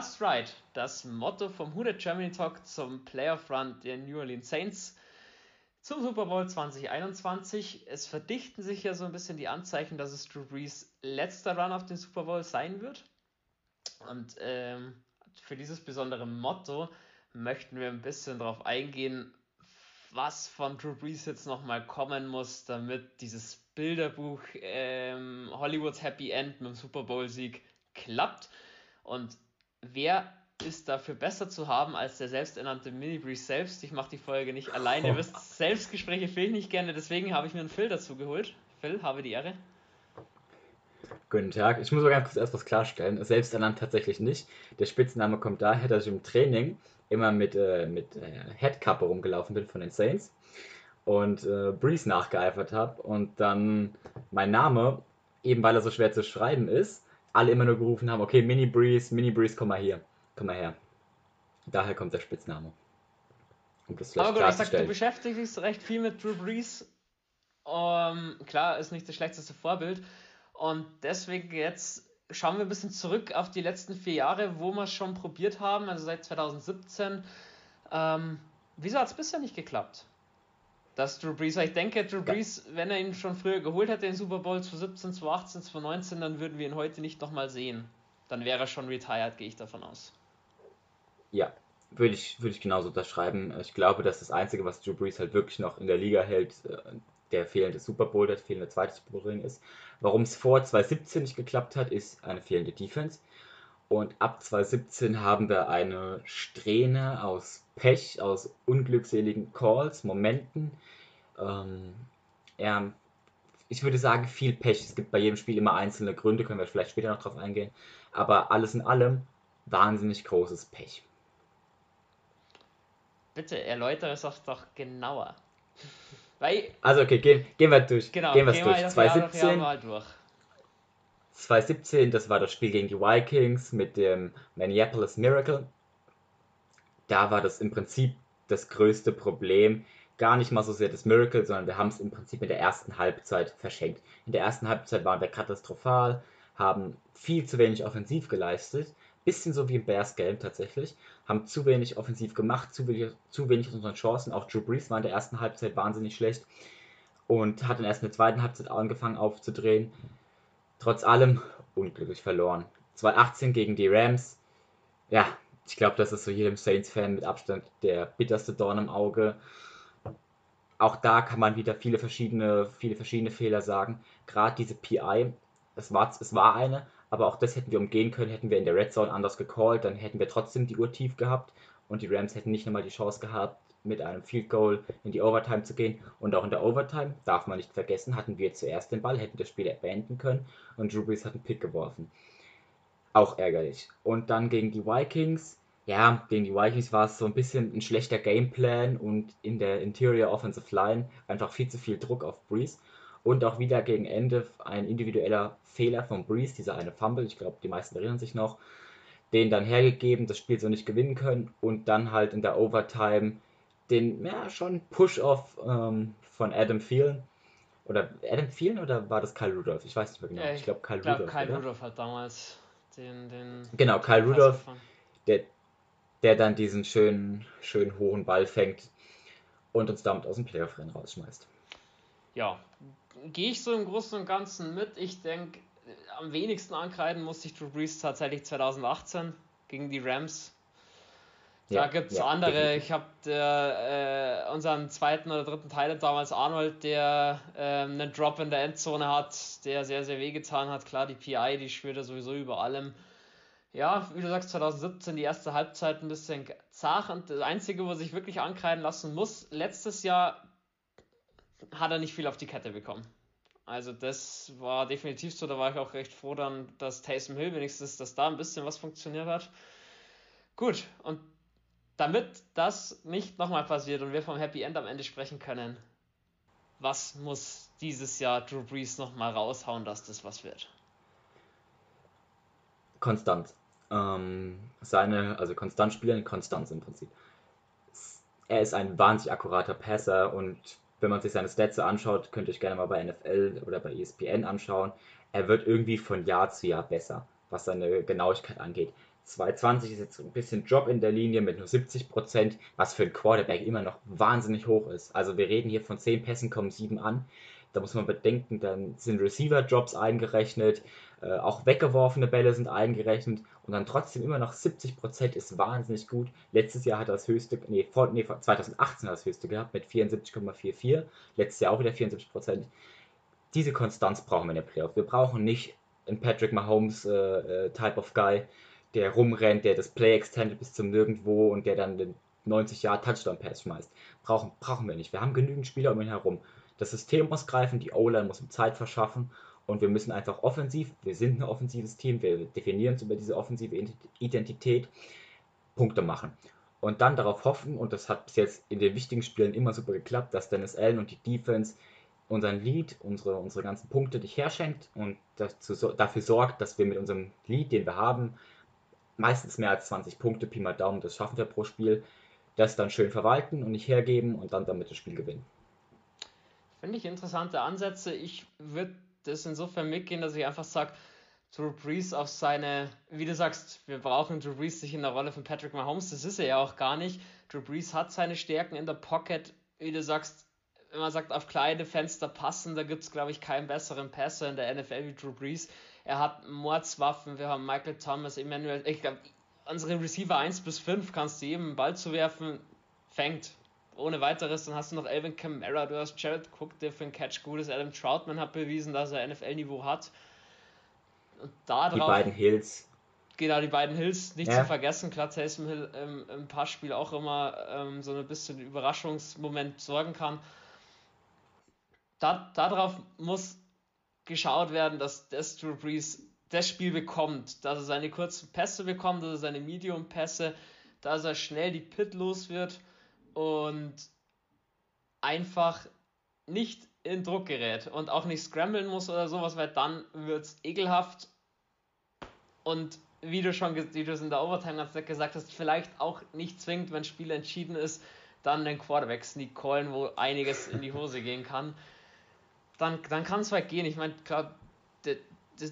Just Right, das Motto vom Hooded Germany Talk zum Playoff Run der New Orleans Saints zum Super Bowl 2021. Es verdichten sich ja so ein bisschen die Anzeichen, dass es Drew Brees letzter Run auf den Super Bowl sein wird. Und ähm, für dieses besondere Motto möchten wir ein bisschen darauf eingehen, was von Drew Brees jetzt nochmal kommen muss, damit dieses Bilderbuch ähm, Hollywoods Happy End mit dem Super Bowl-Sieg klappt. Und wer ist dafür besser zu haben als der selbsternannte Mini Breeze selbst? Ich mache die Folge nicht alleine. Ihr wisst, Selbstgespräche fehlen nicht gerne, deswegen habe ich mir einen Phil dazu geholt. Phil, habe die Ehre. Guten Tag. Ich muss mal ganz kurz erst was klarstellen. Selbsternannt tatsächlich nicht. Der Spitzname kommt daher, dass ich im Training immer mit, äh, mit äh, Headkappe rumgelaufen bin von den Saints und äh, Breeze nachgeeifert habe und dann mein Name, eben weil er so schwer zu schreiben ist, alle immer nur gerufen haben, okay, Mini Breeze, Mini Breeze, komm mal hier, komm mal her. Daher kommt der Spitzname. Um das Aber gut, ich sag, du beschäftigst dich recht viel mit Drew Brees. Um, klar, ist nicht das schlechteste Vorbild. Und deswegen jetzt schauen wir ein bisschen zurück auf die letzten vier Jahre, wo wir es schon probiert haben, also seit 2017. Ähm, wieso hat es bisher nicht geklappt? Dass Drew Brees, ich denke, Drew Brees, wenn er ihn schon früher geholt hätte, den Super Bowl 2017, 2018, 2019, dann würden wir ihn heute nicht nochmal sehen. Dann wäre er schon retired, gehe ich davon aus. Ja, würde ich, würde ich genauso unterschreiben. Ich glaube, dass das Einzige, was Drew Brees halt wirklich noch in der Liga hält, äh, der fehlende Super Bowl, der fehlende zweite Super Bowl Ring ist. Warum es vor 2017 nicht geklappt hat, ist eine fehlende Defense. Und ab 2017 haben wir eine Strähne aus Pech, aus unglückseligen Calls, Momenten. Ähm, ja, ich würde sagen, viel Pech. Es gibt bei jedem Spiel immer einzelne Gründe, können wir vielleicht später noch drauf eingehen. Aber alles in allem wahnsinnig großes Pech. Bitte erläutere es doch genauer. Weil, also okay, gehen, gehen wir durch. Genau, gehen, gehen wir durch. 2017, Jahr durch. 2017, das war das Spiel gegen die Vikings mit dem Minneapolis Miracle. Da war das im Prinzip das größte Problem. Gar nicht mal so sehr das Miracle, sondern wir haben es im Prinzip in der ersten Halbzeit verschenkt. In der ersten Halbzeit waren wir katastrophal, haben viel zu wenig offensiv geleistet bisschen so wie im Bears Game tatsächlich. Haben zu wenig offensiv gemacht, zu wenig, zu wenig unseren Chancen. Auch Drew Brees war in der ersten Halbzeit wahnsinnig schlecht und hat dann erst in der zweiten Halbzeit angefangen aufzudrehen. Trotz allem unglücklich verloren. 2018 gegen die Rams. Ja, ich glaube, das ist so jedem Saints-Fan mit Abstand der bitterste Dorn im Auge. Auch da kann man wieder viele verschiedene, viele verschiedene Fehler sagen. Gerade diese PI, es war, es war eine, aber auch das hätten wir umgehen können, hätten wir in der Red Zone anders gecallt, dann hätten wir trotzdem die Uhr tief gehabt und die Rams hätten nicht nochmal die Chance gehabt, mit einem Field Goal in die Overtime zu gehen. Und auch in der Overtime, darf man nicht vergessen, hatten wir zuerst den Ball, hätten das Spiel beenden können und Drew Brees hat einen Pick geworfen. Auch ärgerlich. Und dann gegen die Vikings, ja, gegen die Vikings war es so ein bisschen ein schlechter Gameplan und in der Interior Offensive Line einfach viel zu viel Druck auf Brees. Und auch wieder gegen Ende ein individueller Fehler von Breeze, dieser eine Fumble, ich glaube, die meisten erinnern sich noch, den dann hergegeben, das Spiel so nicht gewinnen können und dann halt in der Overtime den, ja, schon Push-Off ähm, von Adam Thielen. Oder Adam Thielen oder war das Kyle Rudolph? Ich weiß nicht mehr genau. Ja, ich, ich glaube, Kyle glaub, Rudolph. Kyle oder? Rudolph hat damals den. den genau, Kyle Rudolph, der, der dann diesen schönen, schönen hohen Ball fängt und uns damit aus dem Playoff-Rennen rausschmeißt. Ja, gehe ich so im Großen und Ganzen mit. Ich denke, am wenigsten ankreiden musste ich Drew Brees tatsächlich 2018 gegen die Rams. Da ja, gibt es ja, andere. Definitiv. Ich habe äh, unseren zweiten oder dritten Teil damals Arnold, der äh, einen Drop in der Endzone hat, der sehr, sehr wehgetan hat. Klar, die PI, die schwört er sowieso über allem. Ja, wie du sagst, 2017 die erste Halbzeit ein bisschen zart und das Einzige, wo sich wirklich ankreiden lassen muss, letztes Jahr hat er nicht viel auf die Kette bekommen. Also das war definitiv so, da war ich auch recht froh dann, dass Taysom Hill wenigstens, dass da ein bisschen was funktioniert hat. Gut, und damit das nicht nochmal passiert und wir vom Happy End am Ende sprechen können, was muss dieses Jahr Drew Brees nochmal raushauen, dass das was wird? Konstant. Ähm, seine, also konstant spielen, Konstanz im Prinzip. Er ist ein wahnsinnig akkurater Passer und wenn man sich seine Stats anschaut, könnt ihr euch gerne mal bei NFL oder bei ESPN anschauen. Er wird irgendwie von Jahr zu Jahr besser, was seine Genauigkeit angeht. 220 ist jetzt ein bisschen Drop in der Linie mit nur 70 Prozent, was für ein Quarterback immer noch wahnsinnig hoch ist. Also wir reden hier von 10 Pässen, kommen 7 an. Da muss man bedenken, dann sind Receiver-Drops eingerechnet, äh, auch weggeworfene Bälle sind eingerechnet und dann trotzdem immer noch 70 Prozent ist wahnsinnig gut. Letztes Jahr hat er das höchste, nee, vor, nee 2018 hat er das höchste gehabt mit 74,44. Letztes Jahr auch wieder 74%. Prozent. Diese Konstanz brauchen wir in der Playoff. Wir brauchen nicht einen Patrick Mahomes äh, äh, Type of Guy, der rumrennt, der das Play extendet bis zum Nirgendwo und der dann den 90 Jahre Touchdown Pass schmeißt. Brauchen, brauchen wir nicht. Wir haben genügend Spieler um ihn herum. Das System muss greifen, die O-Line muss ihm Zeit verschaffen und wir müssen einfach offensiv, wir sind ein offensives Team, wir definieren uns über diese offensive Identität, Punkte machen. Und dann darauf hoffen, und das hat bis jetzt in den wichtigen Spielen immer super geklappt, dass Dennis Allen und die Defense unseren Lead, unsere, unsere ganzen Punkte dich herschenkt und dazu, dafür sorgt, dass wir mit unserem Lead, den wir haben, meistens mehr als 20 Punkte, Pi mal Daumen, das schaffen wir pro Spiel, das dann schön verwalten und nicht hergeben und dann damit das Spiel gewinnen. Finde ich interessante Ansätze. Ich würde das insofern mitgehen, dass ich einfach sage, Drew Brees auf seine, wie du sagst, wir brauchen Drew Brees sich in der Rolle von Patrick Mahomes, das ist er ja auch gar nicht. Drew Brees hat seine Stärken in der Pocket, wie du sagst, wenn man sagt, auf kleine Fenster passen, da gibt es, glaube ich, keinen besseren Passer in der NFL wie Drew Brees. Er hat Mordswaffen, wir haben Michael Thomas, Emmanuel, ich glaube, unsere Receiver 1 bis 5 kannst du jedem Ball zu werfen, fängt ohne weiteres. Dann hast du noch Elvin Kamara, du hast Jared Cook, der für einen Catch gut ist. Adam Troutman hat bewiesen, dass er NFL-Niveau hat. Und da drauf, die beiden Hills. Genau, die beiden Hills nicht ja. zu vergessen. Klar, Taysom Hill ähm, im Passspiel auch immer ähm, so ein bisschen Überraschungsmoment sorgen kann. Da, darauf muss geschaut werden, dass das Drew Brees das Spiel bekommt, dass er seine kurzen Pässe bekommt, dass er seine Medium-Pässe, dass er schnell die Pit los wird und einfach nicht in Druck gerät und auch nicht scramblen muss oder sowas, weil dann wird es ekelhaft und wie du schon wie du es in der Overtime gesagt hast, vielleicht auch nicht zwingend, wenn das Spiel entschieden ist, dann den Quarterback sneak callen, wo einiges in die Hose gehen kann. Dann, dann kann es weit gehen. Ich meine, klar, der,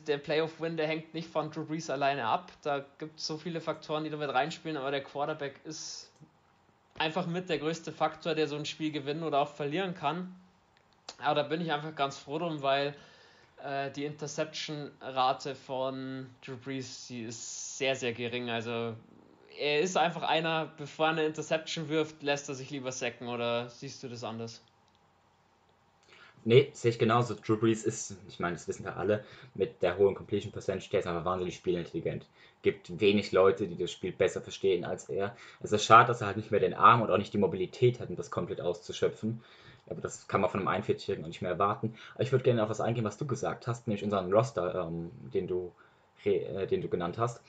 der Playoff-Win, der hängt nicht von Drew Brees alleine ab. Da gibt es so viele Faktoren, die damit reinspielen, aber der Quarterback ist einfach mit der größte Faktor, der so ein Spiel gewinnen oder auch verlieren kann. Aber da bin ich einfach ganz froh drum, weil äh, die Interception-Rate von Drew Brees, die ist sehr, sehr gering. Also er ist einfach einer, bevor er eine Interception wirft, lässt er sich lieber sacken oder siehst du das anders? Nee, sehe ich genauso. Drew Brees ist, ich meine, das wissen wir alle, mit der hohen Completion Percentage, der ist einfach wahnsinnig spielintelligent. Gibt wenig Leute, die das Spiel besser verstehen als er. Es ist schade, dass er halt nicht mehr den Arm und auch nicht die Mobilität hat, um das komplett auszuschöpfen. Aber das kann man von einem 41-Jährigen auch nicht mehr erwarten. Aber ich würde gerne auf was eingehen, was du gesagt hast, nämlich unseren Roster, ähm, den, du, äh, den du genannt hast.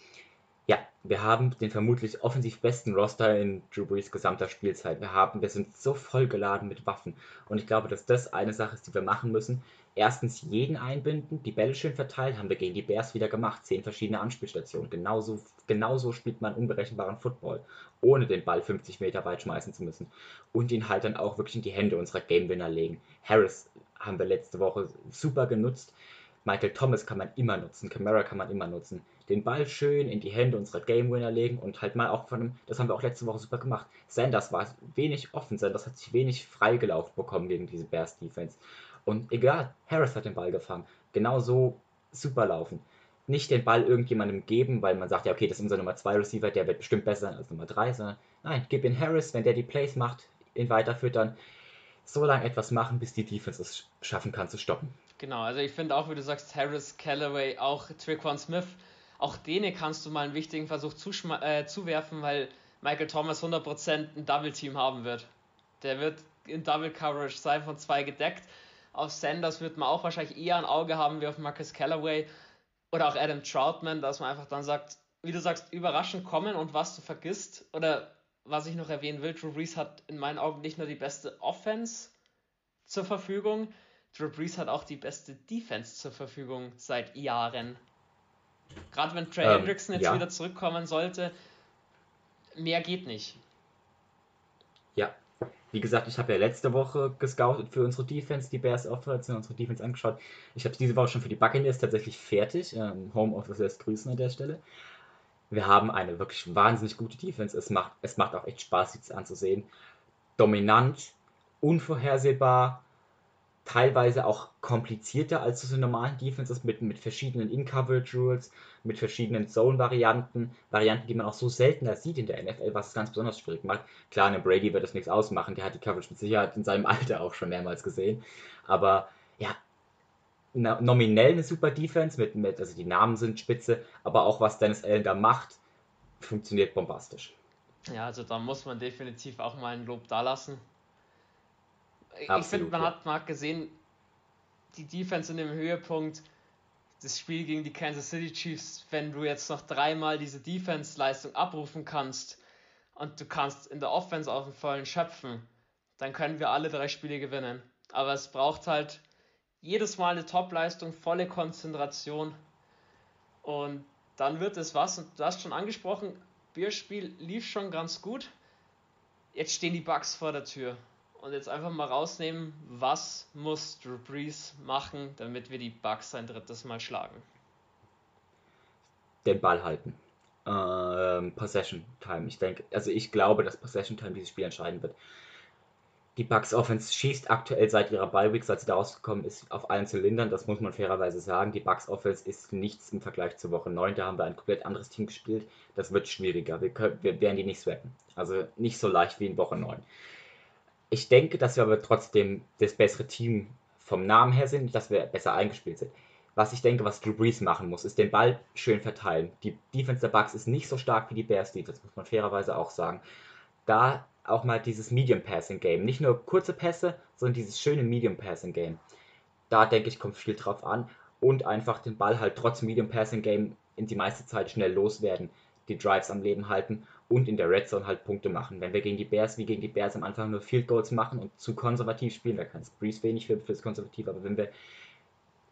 Ja, wir haben den vermutlich offensiv besten Roster in Drew Brees gesamter Spielzeit. Wir haben, wir sind so vollgeladen mit Waffen. Und ich glaube, dass das eine Sache ist, die wir machen müssen. Erstens jeden einbinden, die Bälle schön verteilen, haben wir gegen die Bears wieder gemacht. Zehn verschiedene Anspielstationen. Genauso, genauso spielt man unberechenbaren Football, ohne den Ball 50 Meter weit schmeißen zu müssen. Und ihn halt dann auch wirklich in die Hände unserer Game Winner legen. Harris haben wir letzte Woche super genutzt. Michael Thomas kann man immer nutzen, Camara kann man immer nutzen. Den Ball schön in die Hände unserer Game Winner legen und halt mal auch von einem, das haben wir auch letzte Woche super gemacht. Sanders war wenig offen, Sanders hat sich wenig freigelaufen bekommen gegen diese Bears Defense. Und egal, Harris hat den Ball gefangen. Genauso super laufen. Nicht den Ball irgendjemandem geben, weil man sagt, ja, okay, das ist unser Nummer 2 Receiver, der wird bestimmt besser sein als Nummer 3, sondern nein, gib ihn Harris, wenn der die Plays macht, ihn weiterfüttern, so lange etwas machen, bis die Defense es schaffen kann zu stoppen. Genau, also ich finde auch, wie du sagst, Harris, Callaway, auch Triquan Smith, auch denen kannst du mal einen wichtigen Versuch äh, zuwerfen, weil Michael Thomas 100% ein Double-Team haben wird. Der wird in Double Coverage sein, von zwei gedeckt. Auf Sanders wird man auch wahrscheinlich eher ein Auge haben wie auf Marcus Callaway oder auch Adam Troutman, dass man einfach dann sagt, wie du sagst, überraschend kommen und was du vergisst. Oder was ich noch erwähnen will, Drew Brees hat in meinen Augen nicht nur die beste Offense zur Verfügung, Drew Brees hat auch die beste Defense zur Verfügung seit Jahren. Gerade wenn Trey ähm, Hendrickson jetzt ja. wieder zurückkommen sollte, mehr geht nicht. Ja, wie gesagt, ich habe ja letzte Woche gescoutet für unsere Defense, die Bears Offense, unsere Defense angeschaut. Ich habe diese Woche schon für die Buccaneers tatsächlich fertig. Ähm, Homeoffice lässt grüßen an der Stelle. Wir haben eine wirklich wahnsinnig gute Defense. Es macht, es macht auch echt Spaß, sie anzusehen. Dominant, unvorhersehbar, teilweise auch komplizierter als so normalen Defenses mit, mit verschiedenen In-Coverage-Rules, mit verschiedenen Zone-Varianten, Varianten, die man auch so seltener sieht in der NFL, was es ganz besonders schwierig macht. Klar, einem Brady wird das nichts ausmachen, der hat die Coverage mit Sicherheit in seinem Alter auch schon mehrmals gesehen, aber ja, nominell eine super Defense, mit, mit, also die Namen sind spitze, aber auch was Dennis Allen da macht, funktioniert bombastisch. Ja, also da muss man definitiv auch mal ein Lob dalassen ich finde, man hat, man gesehen, die Defense in dem Höhepunkt, das Spiel gegen die Kansas City Chiefs, wenn du jetzt noch dreimal diese Defense-Leistung abrufen kannst und du kannst in der Offense auf den vollen schöpfen, dann können wir alle drei Spiele gewinnen. Aber es braucht halt jedes Mal eine Top-Leistung, volle Konzentration und dann wird es was. Und du hast schon angesprochen, Bierspiel lief schon ganz gut. Jetzt stehen die Bugs vor der Tür und jetzt einfach mal rausnehmen, was muss Drew Brees machen, damit wir die Bucks ein drittes Mal schlagen? Den Ball halten. Ähm, Possession Time. Ich denke, also ich glaube, dass Possession Time dieses Spiel entscheiden wird. Die Bucks Offense schießt aktuell seit ihrer Bye Week, seit sie da rausgekommen ist, auf allen Zylindern. Das muss man fairerweise sagen. Die Bucks Offense ist nichts im Vergleich zur Woche 9. Da haben wir ein komplett anderes Team gespielt. Das wird schwieriger. Wir, können, wir werden die nicht swappen. Also nicht so leicht wie in Woche 9. Ich denke, dass wir aber trotzdem das bessere Team vom Namen her sind, dass wir besser eingespielt sind. Was ich denke, was Drew Brees machen muss, ist den Ball schön verteilen. Die Defense der Bucks ist nicht so stark wie die Bears Defense, muss man fairerweise auch sagen. Da auch mal dieses Medium Passing Game, nicht nur kurze Pässe, sondern dieses schöne Medium Passing Game. Da denke ich, kommt viel drauf an und einfach den Ball halt trotz Medium Passing Game in die meiste Zeit schnell loswerden, die Drives am Leben halten und in der Red Zone halt Punkte machen. Wenn wir gegen die Bears wie gegen die Bears am Anfang nur Field Goals machen und zu konservativ spielen, da kann es Breeze wenig für fürs Konservativ, aber wenn wir,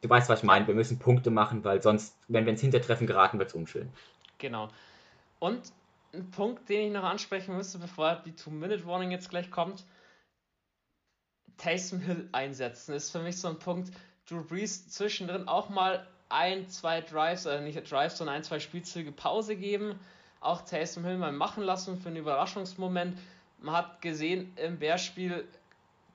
du weißt, was ich meine, wir müssen Punkte machen, weil sonst, wenn wir ins Hintertreffen geraten, wird es unschön. Genau. Und ein Punkt, den ich noch ansprechen müsste, bevor die Two-Minute-Warning jetzt gleich kommt, Taysom Hill einsetzen, ist für mich so ein Punkt, Drew Brees zwischendrin auch mal ein, zwei Drives, also nicht Drives, sondern ein, zwei Spielzüge Pause geben, auch Taysom Hill mal machen lassen für einen Überraschungsmoment. Man hat gesehen im Bärspiel,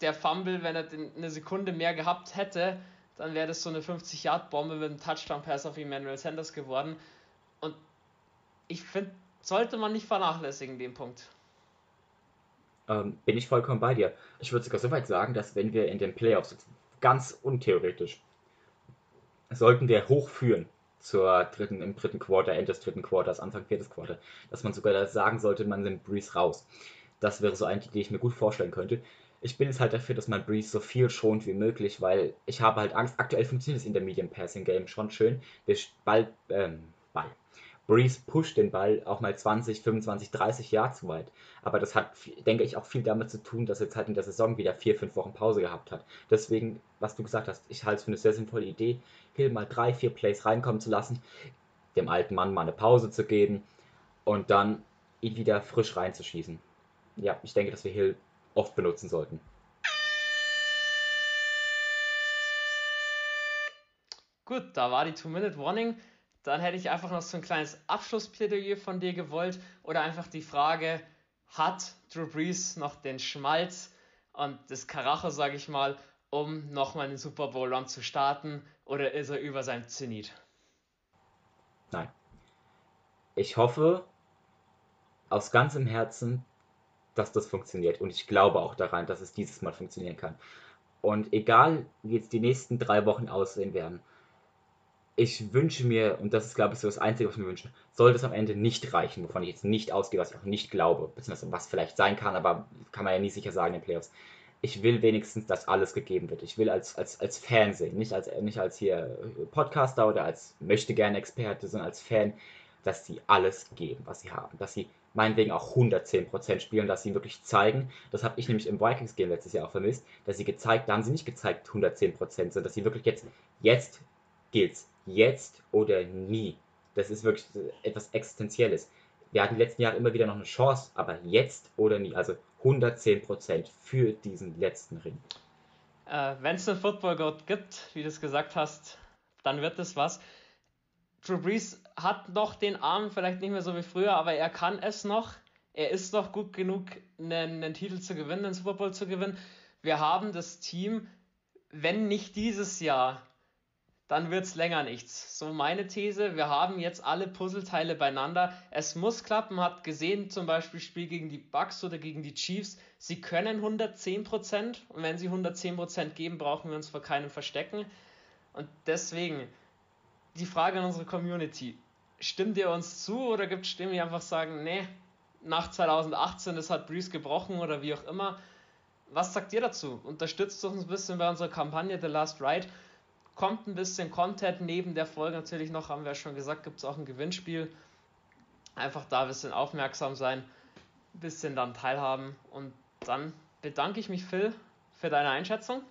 der Fumble, wenn er eine Sekunde mehr gehabt hätte, dann wäre das so eine 50-Yard-Bombe mit einem Touchdown-Pass auf Emmanuel Sanders geworden. Und ich finde, sollte man nicht vernachlässigen, den Punkt. Ähm, bin ich vollkommen bei dir. Ich würde sogar so weit sagen, dass wenn wir in den Playoffs, ganz untheoretisch, sollten wir hochführen zur dritten, im dritten Quarter, Ende des dritten Quarters, Anfang viertes Quarter, dass man sogar sagen sollte, man nimmt Breeze raus. Das wäre so eine die ich mir gut vorstellen könnte. Ich bin jetzt halt dafür, dass man Breeze so viel schont wie möglich, weil ich habe halt Angst. Aktuell funktioniert es in der Medium Passing Game schon schön. Der Ball, ähm, Ball. Breeze pusht den Ball auch mal 20, 25, 30 Yards weit. Aber das hat, denke ich, auch viel damit zu tun, dass er jetzt halt in der Saison wieder vier, fünf Wochen Pause gehabt hat. Deswegen, was du gesagt hast, ich halte es für eine sehr sinnvolle Idee, Hill mal drei, vier Plays reinkommen zu lassen, dem alten Mann mal eine Pause zu geben und dann ihn wieder frisch reinzuschießen. Ja, ich denke, dass wir Hill oft benutzen sollten. Gut, da war die Two-Minute-Warning. Dann hätte ich einfach noch so ein kleines Abschlussplädoyer von dir gewollt oder einfach die Frage, hat Drew Brees noch den Schmalz und das Karacho, sage ich mal, um nochmal einen Super Bowl Run zu starten oder ist er über seinem Zenit? Nein. Ich hoffe aus ganzem Herzen, dass das funktioniert und ich glaube auch daran, dass es dieses Mal funktionieren kann. Und egal, wie jetzt die nächsten drei Wochen aussehen werden, ich wünsche mir, und das ist glaube ich so das Einzige, was ich mir wünsche, sollte es am Ende nicht reichen, wovon ich jetzt nicht ausgehe, was ich auch nicht glaube, beziehungsweise was vielleicht sein kann, aber kann man ja nie sicher sagen in den Playoffs. Ich will wenigstens, dass alles gegeben wird. Ich will als, als, als Fan sehen, nicht als, nicht als hier Podcaster oder als möchte gerne Experte, sondern als Fan, dass sie alles geben, was sie haben. Dass sie meinetwegen auch 110% spielen, dass sie wirklich zeigen. Das habe ich nämlich im Vikings-Game letztes Jahr auch vermisst, dass sie gezeigt, da haben sie nicht gezeigt 110%, sondern dass sie wirklich jetzt, jetzt gilt's jetzt oder nie. Das ist wirklich etwas Existenzielles. Wir hatten die letzten Jahre immer wieder noch eine Chance, aber jetzt oder nie. Also 110% für diesen letzten Ring. Äh, Wenn es einen Football God gibt, wie du es gesagt hast, dann wird es was. Drew Brees hat noch den Arm, vielleicht nicht mehr so wie früher, aber er kann es noch. Er ist noch gut genug, einen, einen Titel zu gewinnen, einen Super Bowl zu gewinnen. Wir haben das Team, wenn nicht dieses Jahr, dann wird es länger nichts. So meine These. Wir haben jetzt alle Puzzleteile beieinander. Es muss klappen. Hat gesehen, zum Beispiel Spiel gegen die Bucks oder gegen die Chiefs. Sie können 110% und wenn sie 110% geben, brauchen wir uns vor keinem verstecken. Und deswegen die Frage an unsere Community. Stimmt ihr uns zu oder gibt es Stimmen, die einfach sagen, nee, nach 2018, das hat Breeze gebrochen oder wie auch immer. Was sagt ihr dazu? Unterstützt uns ein bisschen bei unserer Kampagne The Last Ride kommt ein bisschen Content neben der Folge natürlich noch, haben wir ja schon gesagt, gibt es auch ein Gewinnspiel. Einfach da ein bisschen aufmerksam sein, ein bisschen dann teilhaben und dann bedanke ich mich, Phil, für deine Einschätzung.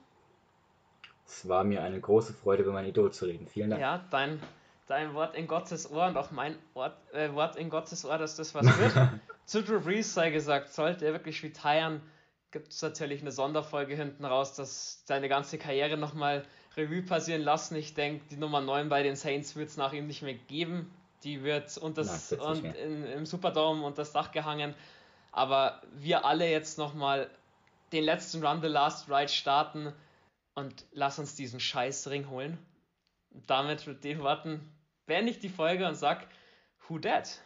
Es war mir eine große Freude, über mein Idol zu reden. Vielen Dank. Ja, dein, dein Wort in Gottes Ohr und auch mein Wort, äh, Wort in Gottes Ohr, dass das was wird. Zu Drew Brees sei gesagt, sollte er wirklich retiren, gibt es natürlich eine Sonderfolge hinten raus, dass seine ganze Karriere nochmal Revue passieren lassen. Ich denke, die Nummer 9 bei den Saints wird es nach ihm nicht mehr geben. Die wird unter und in, im Superdome unter das Dach gehangen. Aber wir alle jetzt nochmal den letzten Run, The Last Ride starten und lass uns diesen Scheißring holen. Und damit mit den Worten beende ich die Folge und sag, who dat?